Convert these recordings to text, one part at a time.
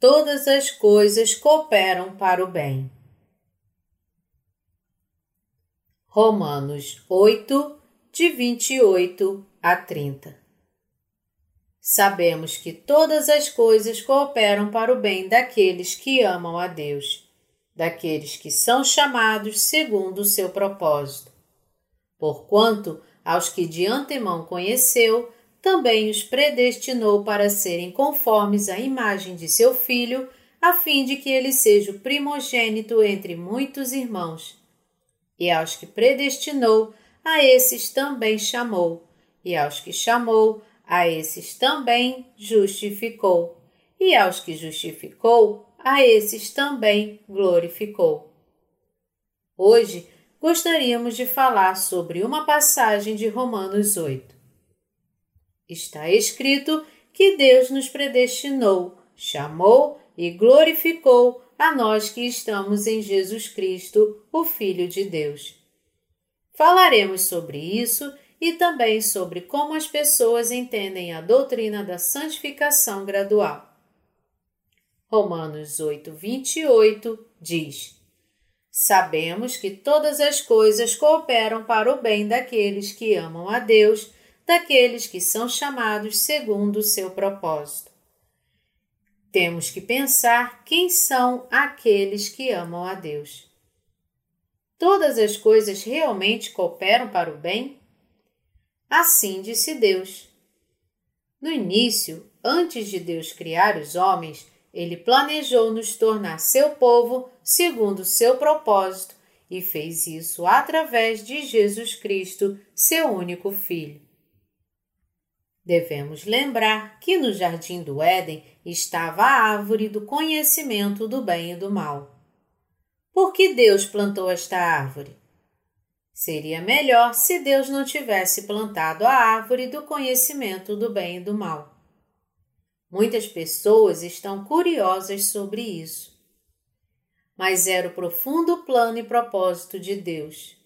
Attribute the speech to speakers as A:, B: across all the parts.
A: todas as coisas cooperam para o bem. Romanos 8, de 28 a 30 Sabemos que todas as coisas cooperam para o bem daqueles que amam a Deus, daqueles que são chamados segundo o seu propósito. Porquanto, aos que de antemão conheceu, também os predestinou para serem conformes à imagem de seu filho, a fim de que ele seja o primogênito entre muitos irmãos. E aos que predestinou, a esses também chamou, e aos que chamou, a esses também justificou, e aos que justificou, a esses também glorificou. Hoje gostaríamos de falar sobre uma passagem de Romanos 8. Está escrito que Deus nos predestinou, chamou e glorificou a nós que estamos em Jesus Cristo, o Filho de Deus. Falaremos sobre isso e também sobre como as pessoas entendem a doutrina da santificação gradual. Romanos 8, 28 diz: Sabemos que todas as coisas cooperam para o bem daqueles que amam a Deus, daqueles que são chamados segundo o seu propósito. Temos que pensar quem são aqueles que amam a Deus. Todas as coisas realmente cooperam para o bem? Assim disse Deus. No início, antes de Deus criar os homens, ele planejou nos tornar seu povo segundo seu propósito e fez isso através de Jesus Cristo, seu único Filho. Devemos lembrar que no jardim do Éden estava a árvore do conhecimento do bem e do mal. Por que Deus plantou esta árvore? Seria melhor se Deus não tivesse plantado a árvore do conhecimento do bem e do mal. Muitas pessoas estão curiosas sobre isso. Mas era o profundo plano e propósito de Deus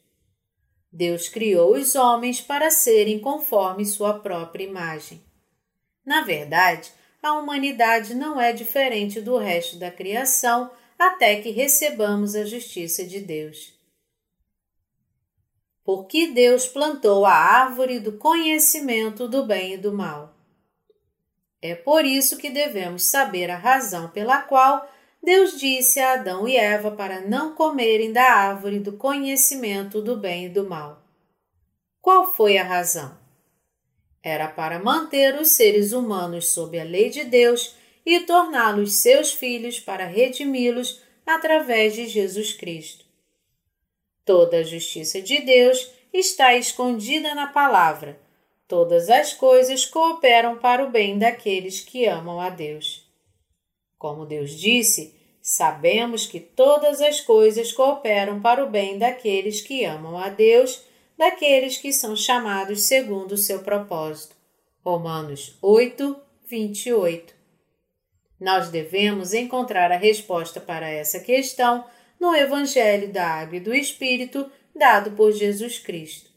A: Deus criou os homens para serem conforme sua própria imagem. Na verdade, a humanidade não é diferente do resto da criação até que recebamos a justiça de Deus. Porque Deus plantou a árvore do conhecimento do bem e do mal. É por isso que devemos saber a razão pela qual Deus disse a Adão e Eva para não comerem da árvore do conhecimento do bem e do mal. Qual foi a razão? Era para manter os seres humanos sob a lei de Deus e torná-los seus filhos para redimi-los através de Jesus Cristo. Toda a justiça de Deus está escondida na palavra. Todas as coisas cooperam para o bem daqueles que amam a Deus. Como Deus disse, sabemos que todas as coisas cooperam para o bem daqueles que amam a Deus, daqueles que são chamados segundo o seu propósito. Romanos 8, 28. Nós devemos encontrar a resposta para essa questão no Evangelho da Água e do Espírito dado por Jesus Cristo.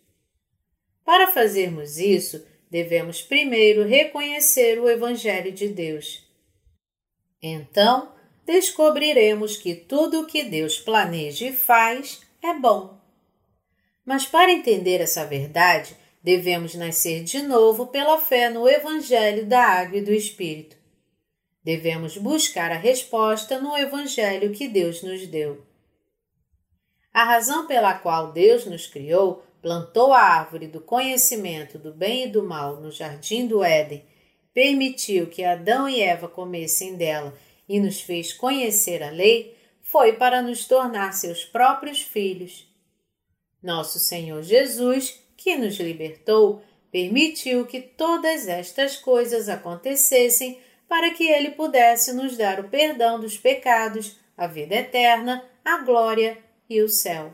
A: Para fazermos isso, devemos primeiro reconhecer o Evangelho de Deus. Então, descobriremos que tudo o que Deus planeja e faz é bom. Mas para entender essa verdade, devemos nascer de novo pela fé no Evangelho da Água e do Espírito. Devemos buscar a resposta no Evangelho que Deus nos deu. A razão pela qual Deus nos criou, plantou a árvore do conhecimento do bem e do mal no jardim do Éden permitiu que Adão e Eva comessem dela e nos fez conhecer a lei, foi para nos tornar seus próprios filhos. Nosso Senhor Jesus, que nos libertou, permitiu que todas estas coisas acontecessem para que ele pudesse nos dar o perdão dos pecados, a vida eterna, a glória e o céu.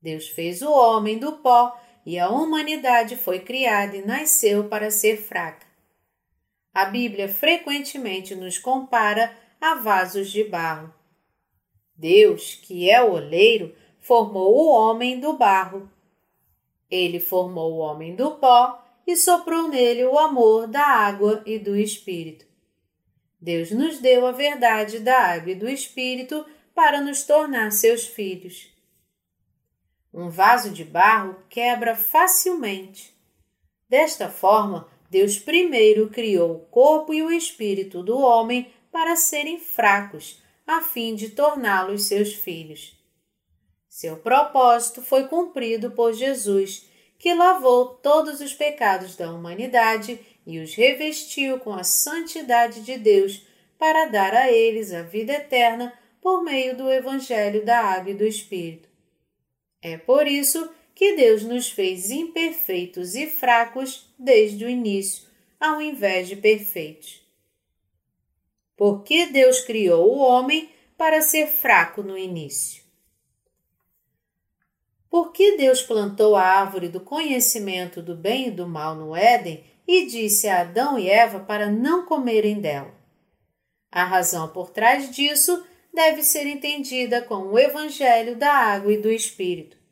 A: Deus fez o homem do pó e a humanidade foi criada e nasceu para ser fraca a Bíblia frequentemente nos compara a vasos de barro. Deus, que é o oleiro, formou o homem do barro. Ele formou o homem do pó e soprou nele o amor da água e do espírito. Deus nos deu a verdade da água e do Espírito para nos tornar seus filhos. Um vaso de barro quebra facilmente. Desta forma, Deus primeiro criou o corpo e o espírito do homem para serem fracos, a fim de torná-los seus filhos. Seu propósito foi cumprido por Jesus, que lavou todos os pecados da humanidade e os revestiu com a santidade de Deus para dar a eles a vida eterna por meio do Evangelho da Água e do Espírito. É por isso que Deus nos fez imperfeitos e fracos desde o início, ao invés de perfeitos. Porque Deus criou o homem para ser fraco no início. Porque Deus plantou a árvore do conhecimento do bem e do mal no Éden e disse a Adão e Eva para não comerem dela. A razão por trás disso deve ser entendida com o Evangelho da Água e do Espírito.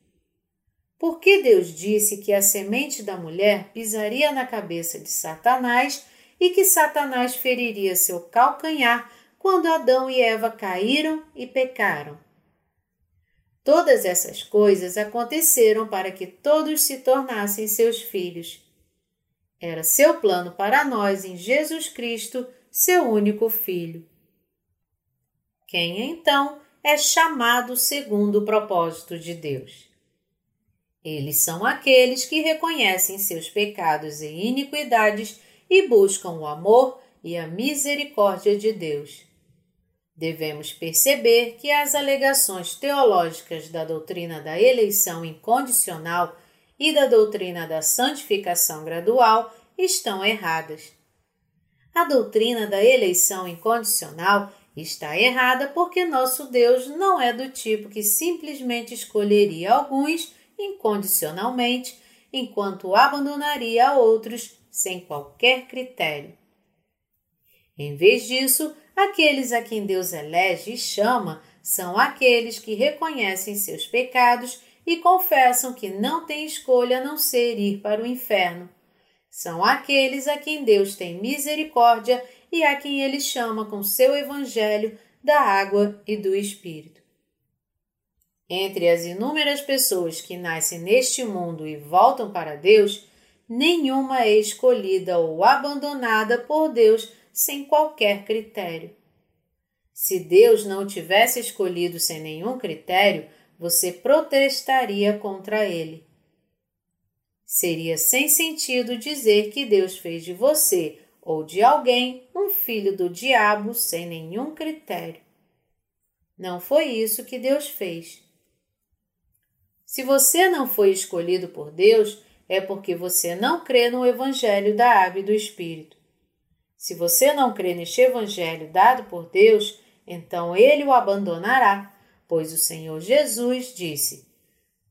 A: Porque Deus disse que a semente da mulher pisaria na cabeça de Satanás e que Satanás feriria seu calcanhar quando Adão e Eva caíram e pecaram. Todas essas coisas aconteceram para que todos se tornassem seus filhos. Era seu plano para nós em Jesus Cristo, seu único Filho. Quem então é chamado segundo o propósito de Deus? Eles são aqueles que reconhecem seus pecados e iniquidades e buscam o amor e a misericórdia de Deus. Devemos perceber que as alegações teológicas da doutrina da eleição incondicional e da doutrina da santificação gradual estão erradas. A doutrina da eleição incondicional está errada porque nosso Deus não é do tipo que simplesmente escolheria alguns incondicionalmente, enquanto abandonaria a outros sem qualquer critério. Em vez disso, aqueles a quem Deus elege e chama são aqueles que reconhecem seus pecados e confessam que não têm escolha a não ser ir para o inferno. São aqueles a quem Deus tem misericórdia e a quem ele chama com seu evangelho da água e do Espírito. Entre as inúmeras pessoas que nascem neste mundo e voltam para Deus, nenhuma é escolhida ou abandonada por Deus sem qualquer critério. Se Deus não tivesse escolhido sem nenhum critério, você protestaria contra ele. Seria sem sentido dizer que Deus fez de você ou de alguém um filho do diabo sem nenhum critério. Não foi isso que Deus fez. Se você não foi escolhido por Deus, é porque você não crê no Evangelho da Água e do Espírito. Se você não crê neste Evangelho dado por Deus, então ele o abandonará, pois o Senhor Jesus disse: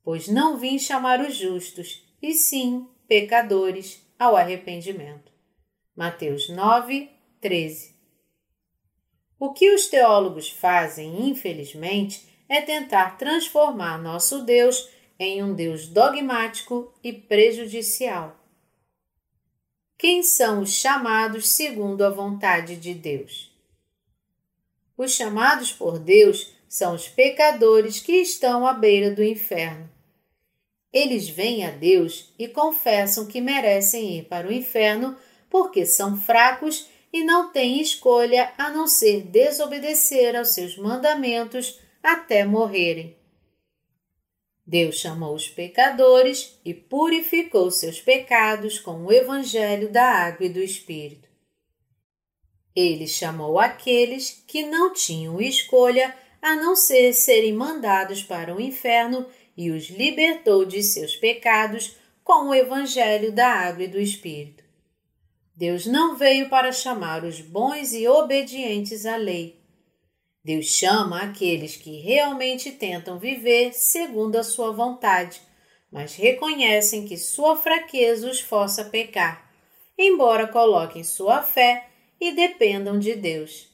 A: Pois não vim chamar os justos, e sim pecadores ao arrependimento. Mateus 9, 13. O que os teólogos fazem, infelizmente, é tentar transformar nosso Deus em um Deus dogmático e prejudicial. Quem são os chamados segundo a vontade de Deus? Os chamados por Deus são os pecadores que estão à beira do inferno. Eles vêm a Deus e confessam que merecem ir para o inferno porque são fracos e não têm escolha a não ser desobedecer aos seus mandamentos até morrerem. Deus chamou os pecadores e purificou seus pecados com o Evangelho da Água e do Espírito. Ele chamou aqueles que não tinham escolha a não ser serem mandados para o inferno e os libertou de seus pecados com o Evangelho da Água e do Espírito. Deus não veio para chamar os bons e obedientes à lei, Deus chama aqueles que realmente tentam viver segundo a sua vontade, mas reconhecem que sua fraqueza os força a pecar, embora coloquem sua fé e dependam de Deus.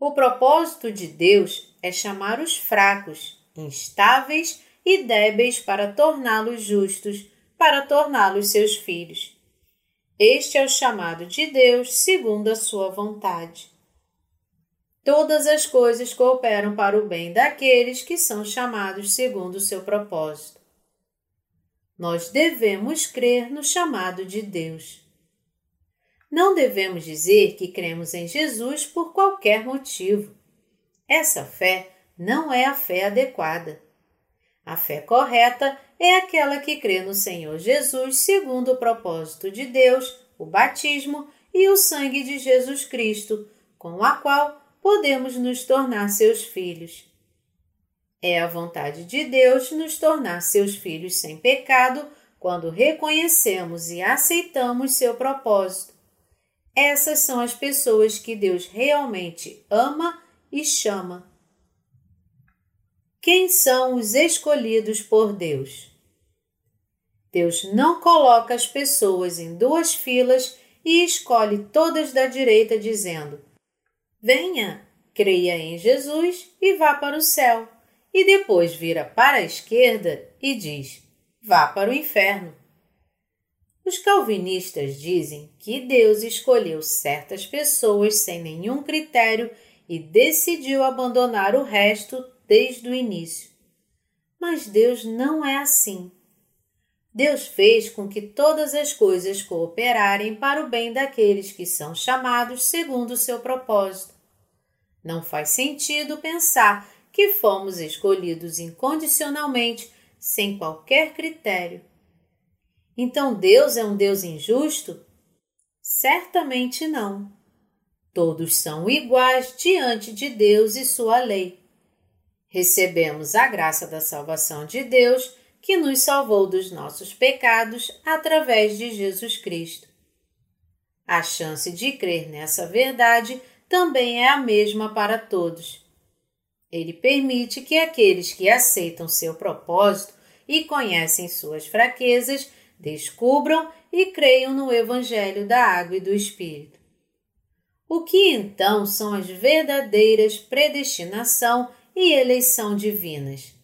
A: O propósito de Deus é chamar os fracos, instáveis e débeis para torná-los justos, para torná-los seus filhos. Este é o chamado de Deus segundo a sua vontade. Todas as coisas cooperam para o bem daqueles que são chamados segundo o seu propósito. Nós devemos crer no chamado de Deus. Não devemos dizer que cremos em Jesus por qualquer motivo. Essa fé não é a fé adequada. A fé correta é aquela que crê no Senhor Jesus segundo o propósito de Deus, o batismo e o sangue de Jesus Cristo, com a qual podemos nos tornar seus filhos. É a vontade de Deus nos tornar seus filhos sem pecado quando reconhecemos e aceitamos seu propósito. Essas são as pessoas que Deus realmente ama e chama. Quem são os escolhidos por Deus? Deus não coloca as pessoas em duas filas e escolhe todas da direita, dizendo: Venha, creia em Jesus e vá para o céu. E depois vira para a esquerda e diz: Vá para o inferno. Os calvinistas dizem que Deus escolheu certas pessoas sem nenhum critério e decidiu abandonar o resto desde o início. Mas Deus não é assim. Deus fez com que todas as coisas cooperarem para o bem daqueles que são chamados segundo o seu propósito. Não faz sentido pensar que fomos escolhidos incondicionalmente, sem qualquer critério. Então Deus é um Deus injusto? Certamente não. Todos são iguais diante de Deus e sua lei. Recebemos a graça da salvação de Deus que nos salvou dos nossos pecados através de Jesus Cristo. A chance de crer nessa verdade também é a mesma para todos. Ele permite que aqueles que aceitam seu propósito e conhecem suas fraquezas descubram e creiam no Evangelho da Água e do Espírito. O que então são as verdadeiras predestinação e eleição divinas?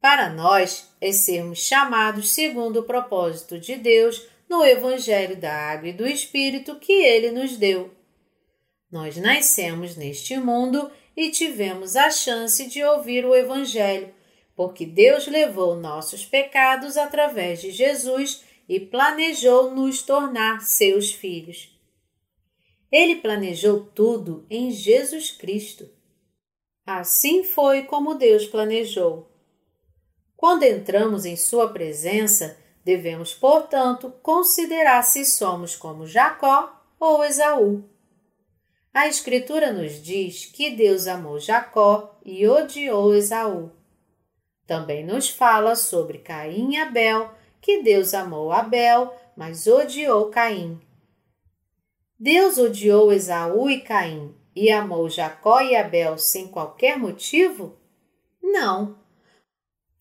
A: Para nós, é sermos chamados segundo o propósito de Deus no Evangelho da Água e do Espírito que Ele nos deu. Nós nascemos neste mundo e tivemos a chance de ouvir o Evangelho, porque Deus levou nossos pecados através de Jesus e planejou nos tornar seus filhos. Ele planejou tudo em Jesus Cristo. Assim foi como Deus planejou. Quando entramos em Sua presença, devemos, portanto, considerar se somos como Jacó ou Esaú. A Escritura nos diz que Deus amou Jacó e odiou Esaú. Também nos fala sobre Caim e Abel, que Deus amou Abel, mas odiou Caim. Deus odiou Esaú e Caim e amou Jacó e Abel sem qualquer motivo? Não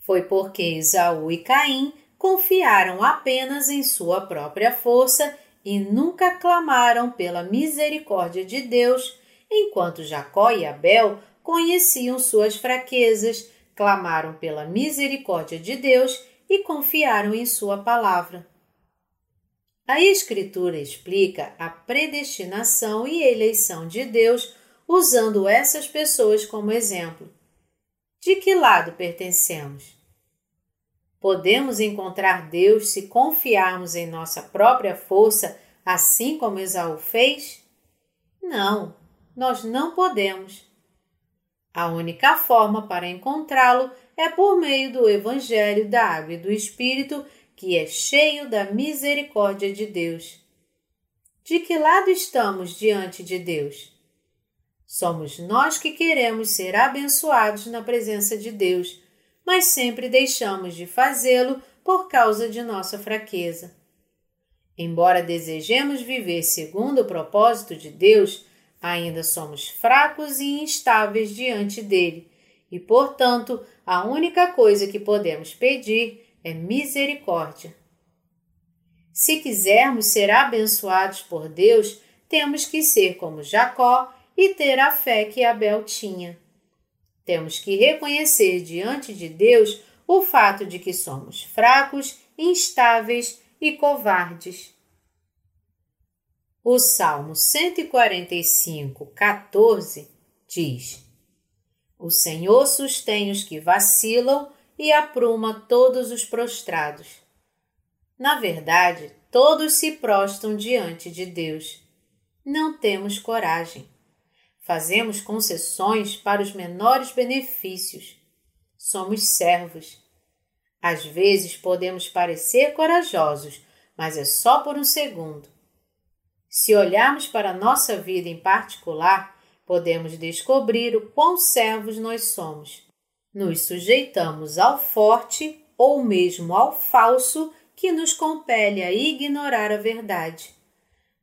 A: foi porque Esaú e Caim confiaram apenas em sua própria força e nunca clamaram pela misericórdia de Deus, enquanto Jacó e Abel conheciam suas fraquezas, clamaram pela misericórdia de Deus e confiaram em sua palavra. A Escritura explica a predestinação e eleição de Deus usando essas pessoas como exemplo. De que lado pertencemos? Podemos encontrar Deus se confiarmos em nossa própria força, assim como Esaú fez? Não, nós não podemos. A única forma para encontrá-lo é por meio do Evangelho da Água e do Espírito, que é cheio da misericórdia de Deus. De que lado estamos diante de Deus? Somos nós que queremos ser abençoados na presença de Deus, mas sempre deixamos de fazê-lo por causa de nossa fraqueza. Embora desejemos viver segundo o propósito de Deus, ainda somos fracos e instáveis diante dele, e, portanto, a única coisa que podemos pedir é misericórdia. Se quisermos ser abençoados por Deus, temos que ser como Jacó e ter a fé que Abel tinha. Temos que reconhecer diante de Deus o fato de que somos fracos, instáveis e covardes. O Salmo 145, 14 diz: O Senhor sustém os que vacilam e apruma todos os prostrados. Na verdade, todos se prostam diante de Deus. Não temos coragem. Fazemos concessões para os menores benefícios. Somos servos. Às vezes podemos parecer corajosos, mas é só por um segundo. Se olharmos para nossa vida em particular, podemos descobrir o quão servos nós somos. Nos sujeitamos ao forte ou mesmo ao falso que nos compele a ignorar a verdade.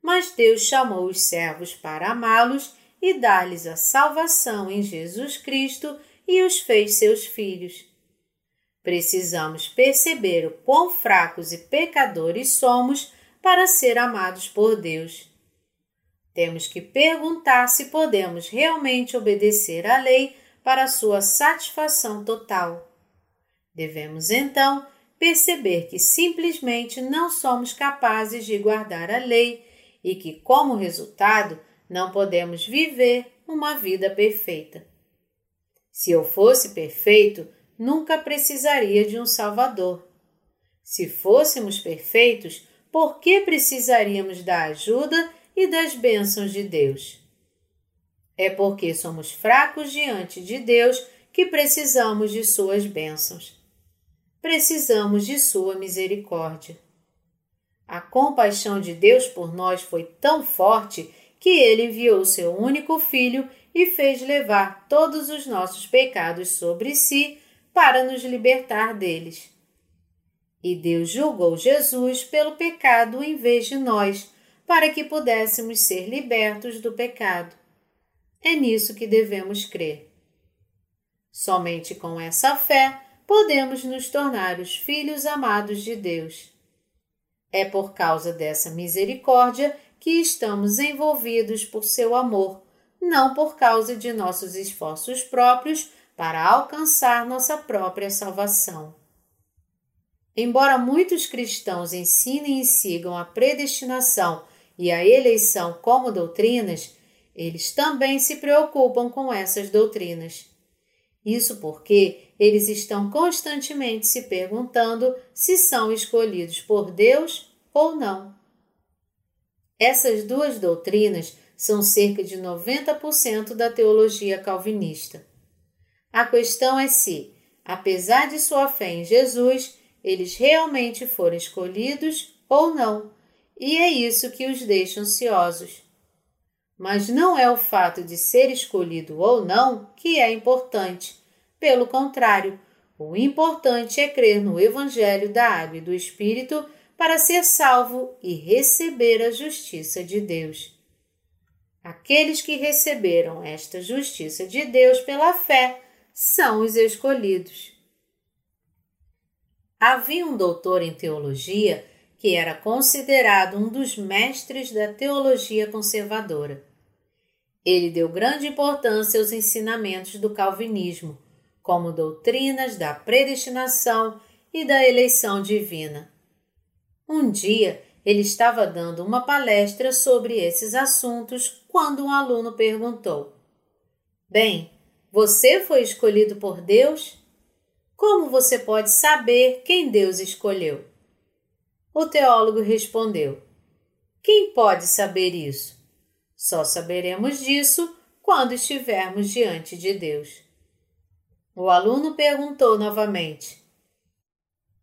A: Mas Deus chamou os servos para amá-los e dar-lhes a salvação em Jesus Cristo e os fez seus filhos. Precisamos perceber o quão fracos e pecadores somos para ser amados por Deus. Temos que perguntar se podemos realmente obedecer à lei para sua satisfação total. Devemos então perceber que simplesmente não somos capazes de guardar a lei e que, como resultado, não podemos viver uma vida perfeita. Se eu fosse perfeito, nunca precisaria de um Salvador. Se fôssemos perfeitos, por que precisaríamos da ajuda e das bênçãos de Deus? É porque somos fracos diante de Deus que precisamos de suas bênçãos. Precisamos de sua misericórdia. A compaixão de Deus por nós foi tão forte que ele enviou seu único filho e fez levar todos os nossos pecados sobre si para nos libertar deles. E Deus julgou Jesus pelo pecado em vez de nós, para que pudéssemos ser libertos do pecado. É nisso que devemos crer. Somente com essa fé podemos nos tornar os filhos amados de Deus. É por causa dessa misericórdia que estamos envolvidos por seu amor, não por causa de nossos esforços próprios para alcançar nossa própria salvação. Embora muitos cristãos ensinem e sigam a predestinação e a eleição como doutrinas, eles também se preocupam com essas doutrinas. Isso porque eles estão constantemente se perguntando se são escolhidos por Deus ou não. Essas duas doutrinas são cerca de 90% da teologia calvinista. A questão é se, apesar de sua fé em Jesus, eles realmente foram escolhidos ou não, e é isso que os deixa ansiosos. Mas não é o fato de ser escolhido ou não que é importante. Pelo contrário, o importante é crer no Evangelho da Água e do Espírito para ser salvo e receber a justiça de Deus. Aqueles que receberam esta justiça de Deus pela fé são os escolhidos. Havia um doutor em teologia que era considerado um dos mestres da teologia conservadora. Ele deu grande importância aos ensinamentos do calvinismo, como doutrinas da predestinação e da eleição divina. Um dia ele estava dando uma palestra sobre esses assuntos quando um aluno perguntou: Bem, você foi escolhido por Deus? Como você pode saber quem Deus escolheu? O teólogo respondeu: Quem pode saber isso? Só saberemos disso quando estivermos diante de Deus. O aluno perguntou novamente: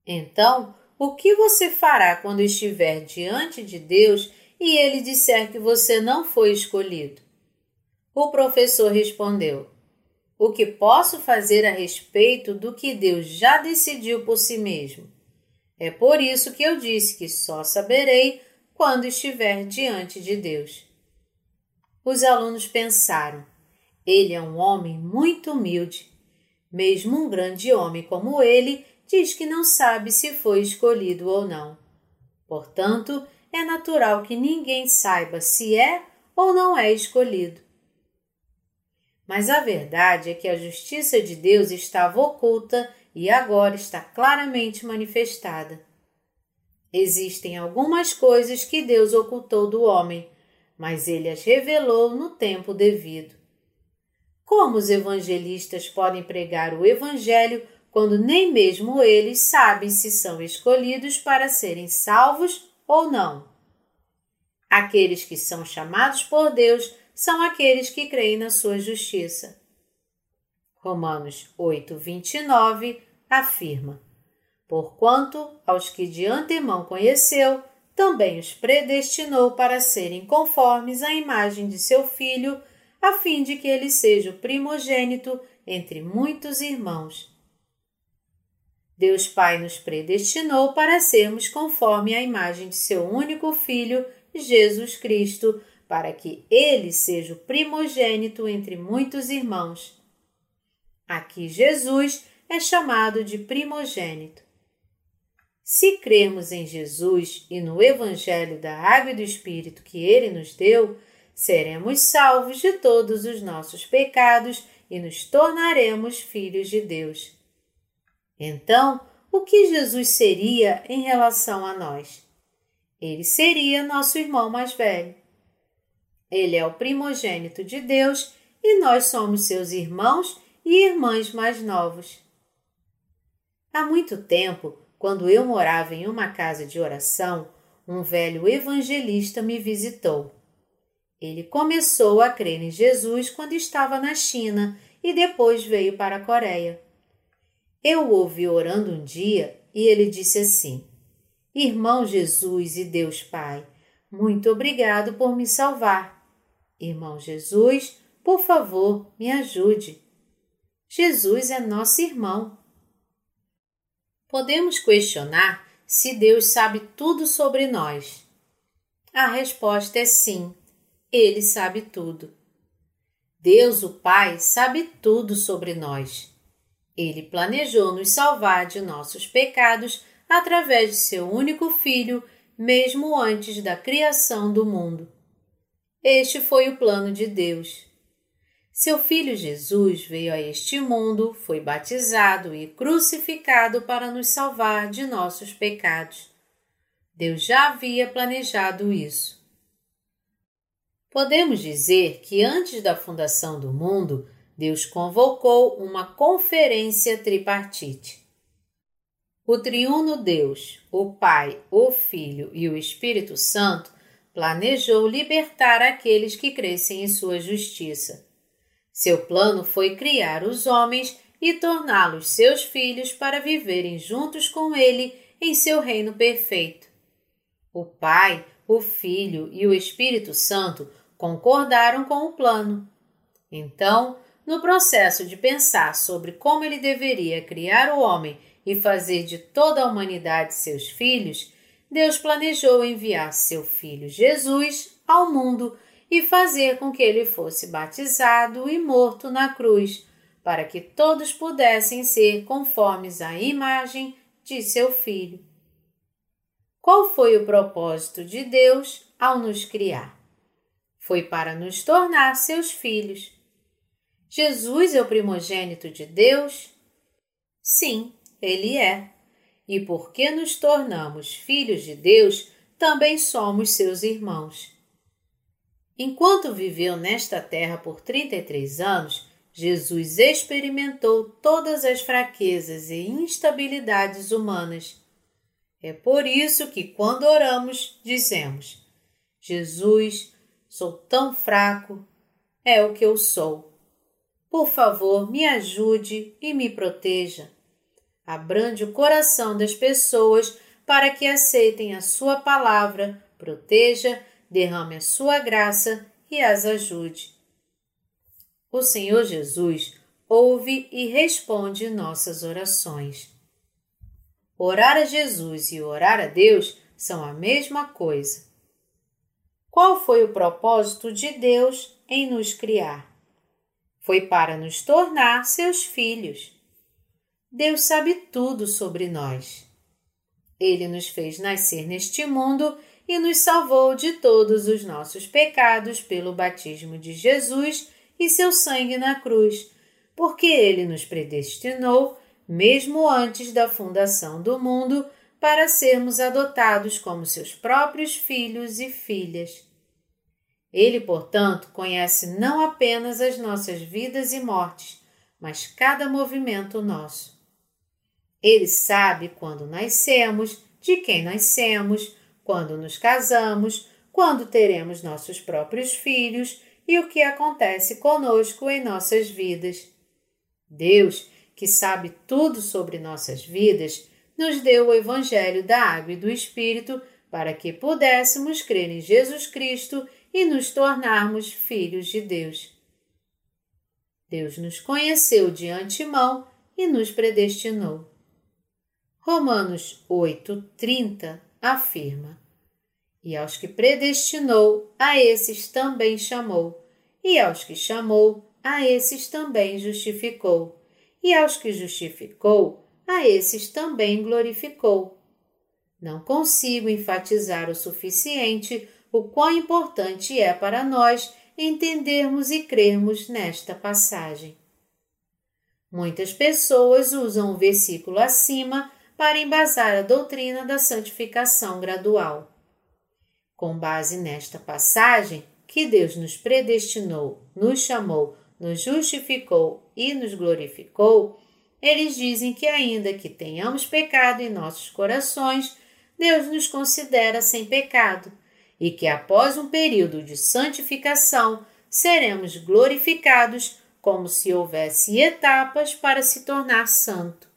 A: Então, o que você fará quando estiver diante de Deus e ele disser que você não foi escolhido? O professor respondeu: o que posso fazer a respeito do que Deus já decidiu por si mesmo. É por isso que eu disse que só saberei quando estiver diante de Deus. Os alunos pensaram: ele é um homem muito humilde. Mesmo um grande homem como ele diz que não sabe se foi escolhido ou não. Portanto, é natural que ninguém saiba se é ou não é escolhido. Mas a verdade é que a justiça de Deus estava oculta e agora está claramente manifestada. Existem algumas coisas que Deus ocultou do homem, mas ele as revelou no tempo devido. Como os evangelistas podem pregar o Evangelho quando nem mesmo eles sabem se são escolhidos para serem salvos ou não? Aqueles que são chamados por Deus são aqueles que creem na sua justiça. Romanos 8, 29 afirma: Porquanto aos que de antemão conheceu, também os predestinou para serem conformes à imagem de seu filho, a fim de que ele seja o primogênito entre muitos irmãos. Deus Pai nos predestinou para sermos conforme à imagem de seu único filho, Jesus Cristo, para que ele seja o primogênito entre muitos irmãos. Aqui Jesus é chamado de primogênito. Se cremos em Jesus e no Evangelho da Água e do Espírito que ele nos deu, seremos salvos de todos os nossos pecados e nos tornaremos filhos de Deus. Então, o que Jesus seria em relação a nós? Ele seria nosso irmão mais velho. Ele é o primogênito de Deus e nós somos seus irmãos e irmãs mais novos. Há muito tempo, quando eu morava em uma casa de oração, um velho evangelista me visitou. Ele começou a crer em Jesus quando estava na China e depois veio para a Coreia. Eu o ouvi orando um dia e ele disse assim: Irmão Jesus e Deus Pai, muito obrigado por me salvar. Irmão Jesus, por favor, me ajude. Jesus é nosso irmão. Podemos questionar se Deus sabe tudo sobre nós. A resposta é sim, Ele sabe tudo. Deus, o Pai, sabe tudo sobre nós. Ele planejou nos salvar de nossos pecados através de seu único Filho, mesmo antes da criação do mundo. Este foi o plano de Deus. Seu filho Jesus veio a este mundo, foi batizado e crucificado para nos salvar de nossos pecados. Deus já havia planejado isso. Podemos dizer que antes da fundação do mundo, Deus convocou uma conferência tripartite. O triuno Deus, o Pai, o Filho e o Espírito Santo, planejou libertar aqueles que crescem em sua justiça seu plano foi criar os homens e torná-los seus filhos para viverem juntos com ele em seu reino perfeito. O Pai, o Filho e o Espírito Santo concordaram com o plano. Então, no processo de pensar sobre como ele deveria criar o homem e fazer de toda a humanidade seus filhos, Deus planejou enviar seu filho Jesus ao mundo e fazer com que ele fosse batizado e morto na cruz, para que todos pudessem ser conformes à imagem de seu Filho. Qual foi o propósito de Deus ao nos criar? Foi para nos tornar seus filhos. Jesus é o primogênito de Deus? Sim, ele é. E porque nos tornamos filhos de Deus, também somos seus irmãos. Enquanto viveu nesta terra por 33 anos, Jesus experimentou todas as fraquezas e instabilidades humanas. É por isso que, quando oramos, dizemos: Jesus, sou tão fraco, é o que eu sou. Por favor, me ajude e me proteja. Abrande o coração das pessoas para que aceitem a Sua palavra, proteja derrame a sua graça e as ajude. O Senhor Jesus ouve e responde nossas orações. Orar a Jesus e orar a Deus são a mesma coisa. Qual foi o propósito de Deus em nos criar? Foi para nos tornar seus filhos. Deus sabe tudo sobre nós. Ele nos fez nascer neste mundo e nos salvou de todos os nossos pecados pelo batismo de Jesus e seu sangue na cruz, porque ele nos predestinou, mesmo antes da fundação do mundo, para sermos adotados como seus próprios filhos e filhas. Ele, portanto, conhece não apenas as nossas vidas e mortes, mas cada movimento nosso. Ele sabe quando nascemos, de quem nascemos, quando nos casamos, quando teremos nossos próprios filhos e o que acontece conosco em nossas vidas. Deus, que sabe tudo sobre nossas vidas, nos deu o Evangelho da Água e do Espírito para que pudéssemos crer em Jesus Cristo e nos tornarmos filhos de Deus. Deus nos conheceu de antemão e nos predestinou. Romanos 8:30 afirma: E aos que predestinou, a esses também chamou, e aos que chamou, a esses também justificou, e aos que justificou, a esses também glorificou. Não consigo enfatizar o suficiente o quão importante é para nós entendermos e crermos nesta passagem. Muitas pessoas usam o versículo acima para embasar a doutrina da santificação gradual. Com base nesta passagem, que Deus nos predestinou, nos chamou, nos justificou e nos glorificou, eles dizem que, ainda que tenhamos pecado em nossos corações, Deus nos considera sem pecado e que, após um período de santificação, seremos glorificados como se houvesse etapas para se tornar santo.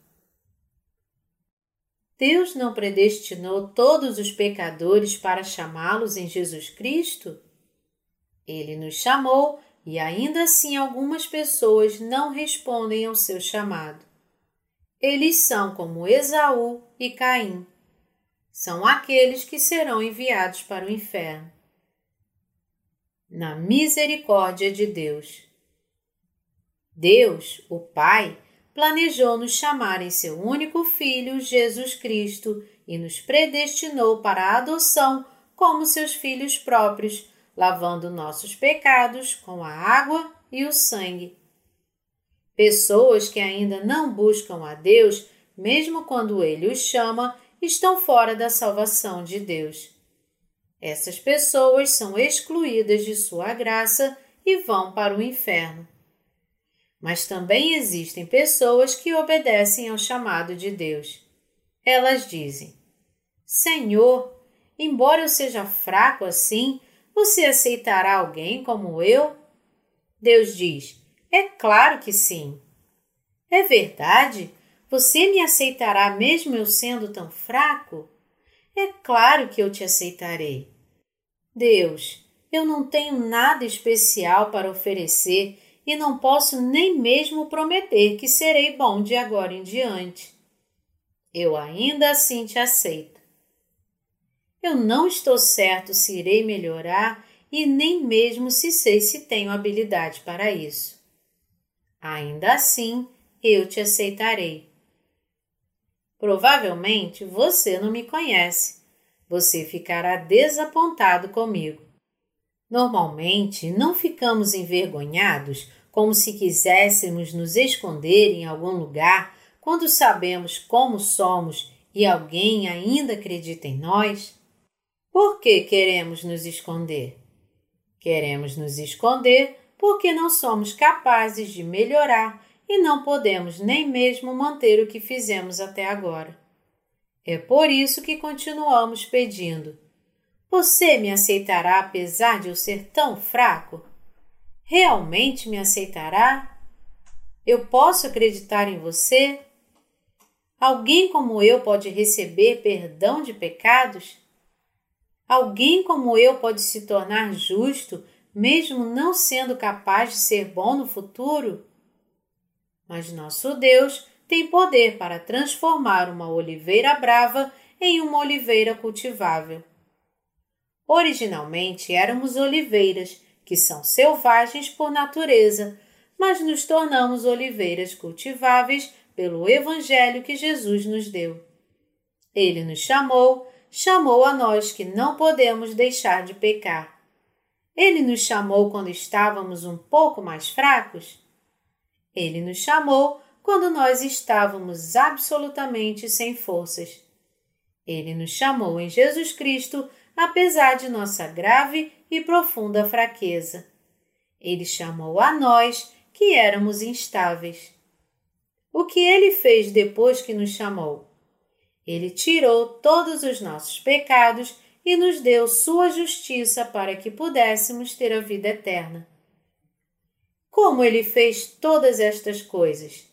A: Deus não predestinou todos os pecadores para chamá-los em Jesus Cristo? Ele nos chamou e ainda assim algumas pessoas não respondem ao seu chamado. Eles são como Esaú e Caim. São aqueles que serão enviados para o inferno. Na misericórdia de Deus. Deus, o Pai, planejou nos chamar em seu único Filho, Jesus Cristo, e nos predestinou para a adoção como seus filhos próprios, lavando nossos pecados com a água e o sangue. Pessoas que ainda não buscam a Deus, mesmo quando Ele os chama, estão fora da salvação de Deus. Essas pessoas são excluídas de sua graça e vão para o inferno. Mas também existem pessoas que obedecem ao chamado de Deus. Elas dizem: Senhor, embora eu seja fraco assim, você aceitará alguém como eu? Deus diz: É claro que sim. É verdade? Você me aceitará mesmo eu sendo tão fraco? É claro que eu te aceitarei. Deus, eu não tenho nada especial para oferecer e não posso nem mesmo prometer que serei bom de agora em diante. Eu ainda assim te aceito. Eu não estou certo se irei melhorar e nem mesmo se sei se tenho habilidade para isso. Ainda assim, eu te aceitarei. Provavelmente você não me conhece. Você ficará desapontado comigo. Normalmente não ficamos envergonhados como se quiséssemos nos esconder em algum lugar quando sabemos como somos e alguém ainda acredita em nós? Por que queremos nos esconder? Queremos nos esconder porque não somos capazes de melhorar e não podemos nem mesmo manter o que fizemos até agora. É por isso que continuamos pedindo: Você me aceitará apesar de eu ser tão fraco? realmente me aceitará? Eu posso acreditar em você? Alguém como eu pode receber perdão de pecados? Alguém como eu pode se tornar justo, mesmo não sendo capaz de ser bom no futuro? Mas nosso Deus tem poder para transformar uma oliveira brava em uma oliveira cultivável. Originalmente éramos oliveiras que são selvagens por natureza, mas nos tornamos oliveiras cultiváveis pelo Evangelho que Jesus nos deu. Ele nos chamou, chamou a nós que não podemos deixar de pecar. Ele nos chamou quando estávamos um pouco mais fracos? Ele nos chamou quando nós estávamos absolutamente sem forças. Ele nos chamou em Jesus Cristo, apesar de nossa grave e profunda fraqueza. Ele chamou a nós que éramos instáveis. O que ele fez depois que nos chamou? Ele tirou todos os nossos pecados e nos deu sua justiça para que pudéssemos ter a vida eterna. Como ele fez todas estas coisas?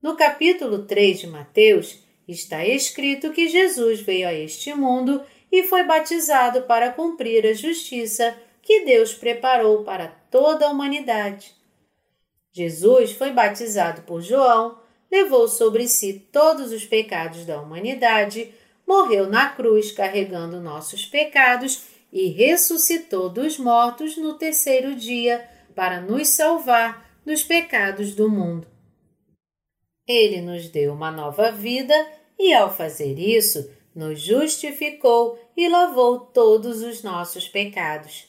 A: No capítulo 3 de Mateus está escrito que Jesus veio a este mundo e foi batizado para cumprir a justiça que Deus preparou para toda a humanidade. Jesus foi batizado por João, levou sobre si todos os pecados da humanidade, morreu na cruz carregando nossos pecados e ressuscitou dos mortos no terceiro dia para nos salvar dos pecados do mundo. Ele nos deu uma nova vida e, ao fazer isso, nos justificou e lavou todos os nossos pecados.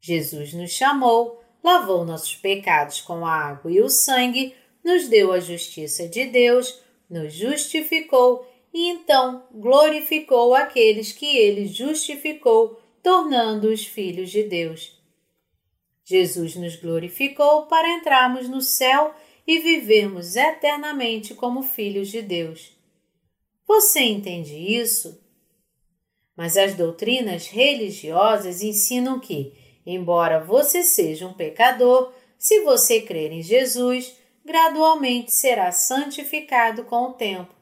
A: Jesus nos chamou, lavou nossos pecados com a água e o sangue, nos deu a justiça de Deus, nos justificou e então glorificou aqueles que ele justificou, tornando-os filhos de Deus. Jesus nos glorificou para entrarmos no céu e vivermos eternamente como filhos de Deus. Você entende isso? Mas as doutrinas religiosas ensinam que, embora você seja um pecador, se você crer em Jesus, gradualmente será santificado com o tempo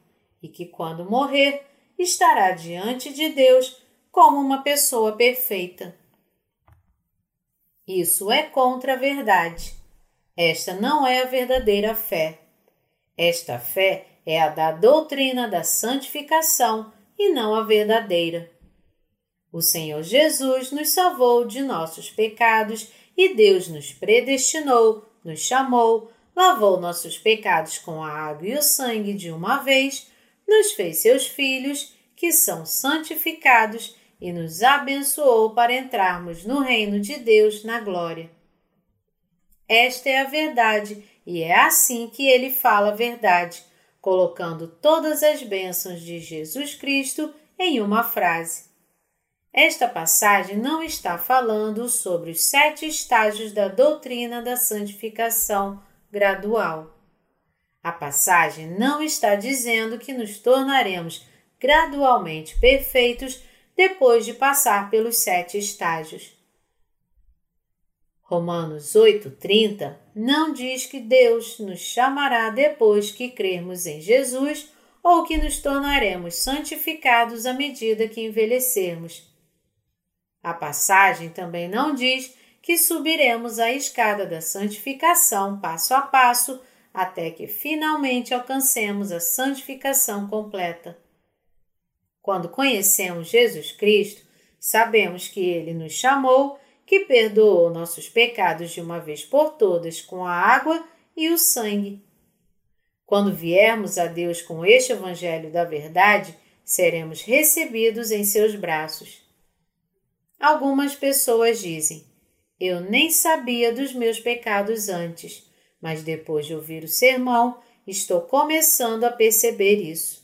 A: e que, quando morrer, estará diante de Deus como uma pessoa perfeita. Isso é contra a verdade. Esta não é a verdadeira fé. Esta fé é a da doutrina da santificação e não a verdadeira. O Senhor Jesus nos salvou de nossos pecados e Deus nos predestinou, nos chamou, lavou nossos pecados com a água e o sangue de uma vez, nos fez seus filhos, que são santificados, e nos abençoou para entrarmos no reino de Deus na glória. Esta é a verdade, e é assim que ele fala a verdade, colocando todas as bênçãos de Jesus Cristo em uma frase. Esta passagem não está falando sobre os sete estágios da doutrina da santificação gradual. A passagem não está dizendo que nos tornaremos gradualmente perfeitos depois de passar pelos sete estágios. Romanos 8,30 não diz que Deus nos chamará depois que crermos em Jesus ou que nos tornaremos santificados à medida que envelhecermos. A passagem também não diz que subiremos a escada da santificação passo a passo até que finalmente alcancemos a santificação completa. Quando conhecemos Jesus Cristo, sabemos que Ele nos chamou que perdoou nossos pecados de uma vez por todas com a água e o sangue. Quando viermos a Deus com este Evangelho da Verdade, seremos recebidos em seus braços. Algumas pessoas dizem: Eu nem sabia dos meus pecados antes, mas depois de ouvir o sermão, estou começando a perceber isso.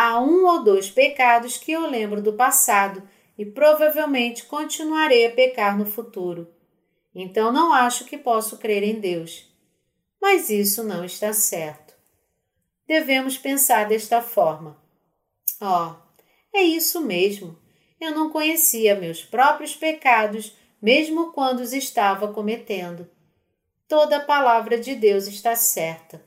A: Há um ou dois pecados que eu lembro do passado e provavelmente continuarei a pecar no futuro. Então não acho que posso crer em Deus. Mas isso não está certo. Devemos pensar desta forma. Oh, é isso mesmo. Eu não conhecia meus próprios pecados, mesmo quando os estava cometendo. Toda a palavra de Deus está certa.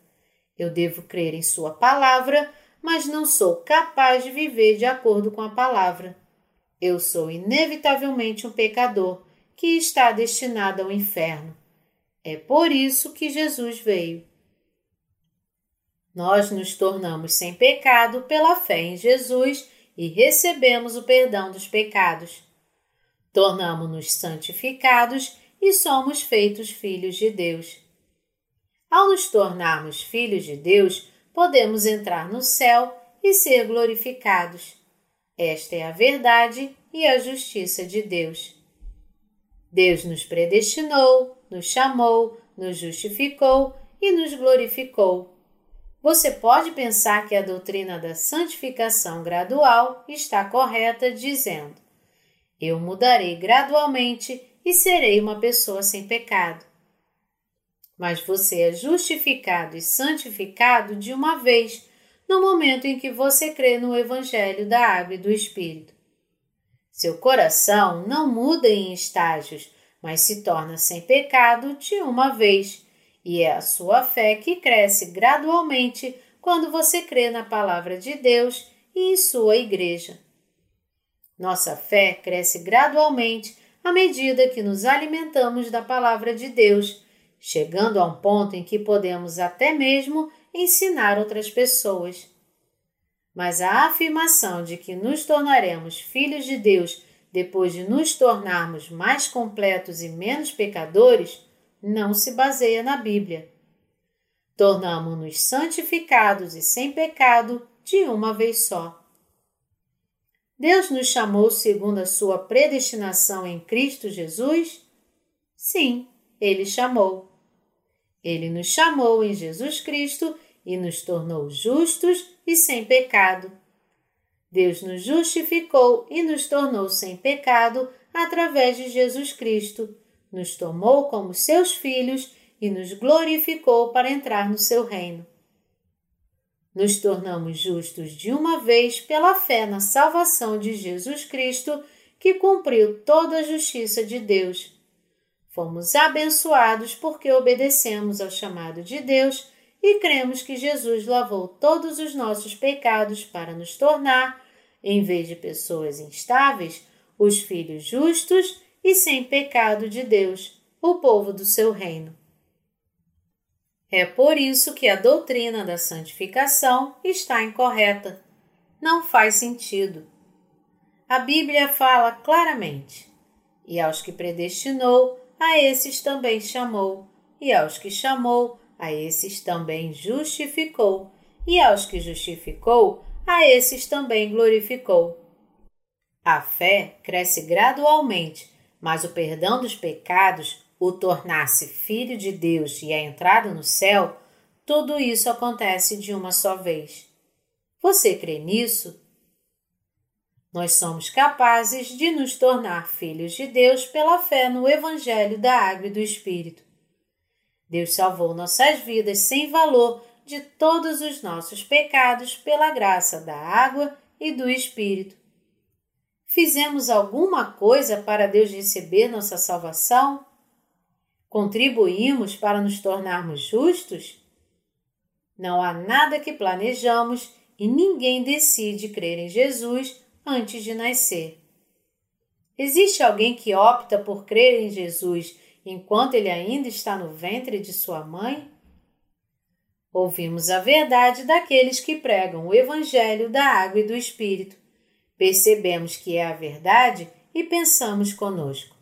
A: Eu devo crer em Sua palavra, mas não sou capaz de viver de acordo com a palavra. Eu sou inevitavelmente um pecador que está destinado ao inferno. É por isso que Jesus veio. Nós nos tornamos sem pecado pela fé em Jesus e recebemos o perdão dos pecados. Tornamos-nos santificados e somos feitos filhos de Deus. Ao nos tornarmos filhos de Deus, podemos entrar no céu e ser glorificados. Esta é a verdade e a justiça de Deus. Deus nos predestinou, nos chamou, nos justificou e nos glorificou. Você pode pensar que a doutrina da santificação gradual está correta, dizendo: Eu mudarei gradualmente e serei uma pessoa sem pecado. Mas você é justificado e santificado de uma vez no momento em que você crê no Evangelho da Água e do Espírito. Seu coração não muda em estágios, mas se torna sem pecado de uma vez, e é a sua fé que cresce gradualmente quando você crê na Palavra de Deus e em sua Igreja. Nossa fé cresce gradualmente à medida que nos alimentamos da Palavra de Deus, chegando a um ponto em que podemos até mesmo ensinar outras pessoas. Mas a afirmação de que nos tornaremos filhos de Deus depois de nos tornarmos mais completos e menos pecadores não se baseia na Bíblia. Tornamos-nos santificados e sem pecado de uma vez só. Deus nos chamou segundo a sua predestinação em Cristo Jesus? Sim, Ele chamou. Ele nos chamou em Jesus Cristo e nos tornou justos e sem pecado. Deus nos justificou e nos tornou sem pecado através de Jesus Cristo, nos tomou como seus filhos e nos glorificou para entrar no seu reino. Nos tornamos justos de uma vez pela fé na salvação de Jesus Cristo, que cumpriu toda a justiça de Deus. Fomos abençoados porque obedecemos ao chamado de Deus e cremos que Jesus lavou todos os nossos pecados para nos tornar, em vez de pessoas instáveis, os filhos justos e sem pecado de Deus, o povo do seu reino. É por isso que a doutrina da santificação está incorreta. Não faz sentido. A Bíblia fala claramente: E aos que predestinou, a esses também chamou, e aos que chamou, a esses também justificou, e aos que justificou, a esses também glorificou. A fé cresce gradualmente, mas o perdão dos pecados, o tornar-se filho de Deus e a entrada no céu, tudo isso acontece de uma só vez. Você crê nisso? Nós somos capazes de nos tornar filhos de Deus pela fé no Evangelho da Água e do Espírito. Deus salvou nossas vidas sem valor de todos os nossos pecados pela graça da água e do Espírito. Fizemos alguma coisa para Deus receber nossa salvação? Contribuímos para nos tornarmos justos? Não há nada que planejamos e ninguém decide crer em Jesus antes de nascer. Existe alguém que opta por crer em Jesus enquanto ele ainda está no ventre de sua mãe? Ouvimos a verdade daqueles que pregam o Evangelho da água e do Espírito. Percebemos que é a verdade e pensamos conosco.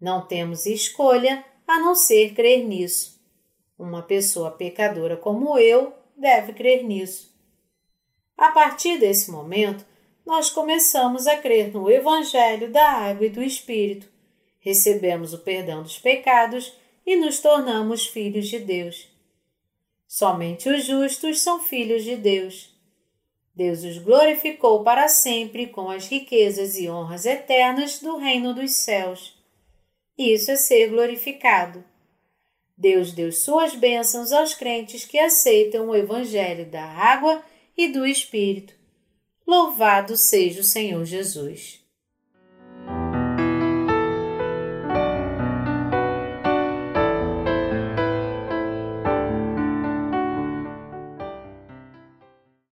A: Não temos escolha a não ser crer nisso. Uma pessoa pecadora como eu deve crer nisso. A partir desse momento, nós começamos a crer no Evangelho da água e do Espírito recebemos o perdão dos pecados e nos tornamos filhos de Deus. Somente os justos são filhos de Deus. Deus os glorificou para sempre com as riquezas e honras eternas do reino dos céus. Isso é ser glorificado. Deus deu suas bênçãos aos crentes que aceitam o Evangelho da água e do Espírito. Louvado seja o Senhor Jesus.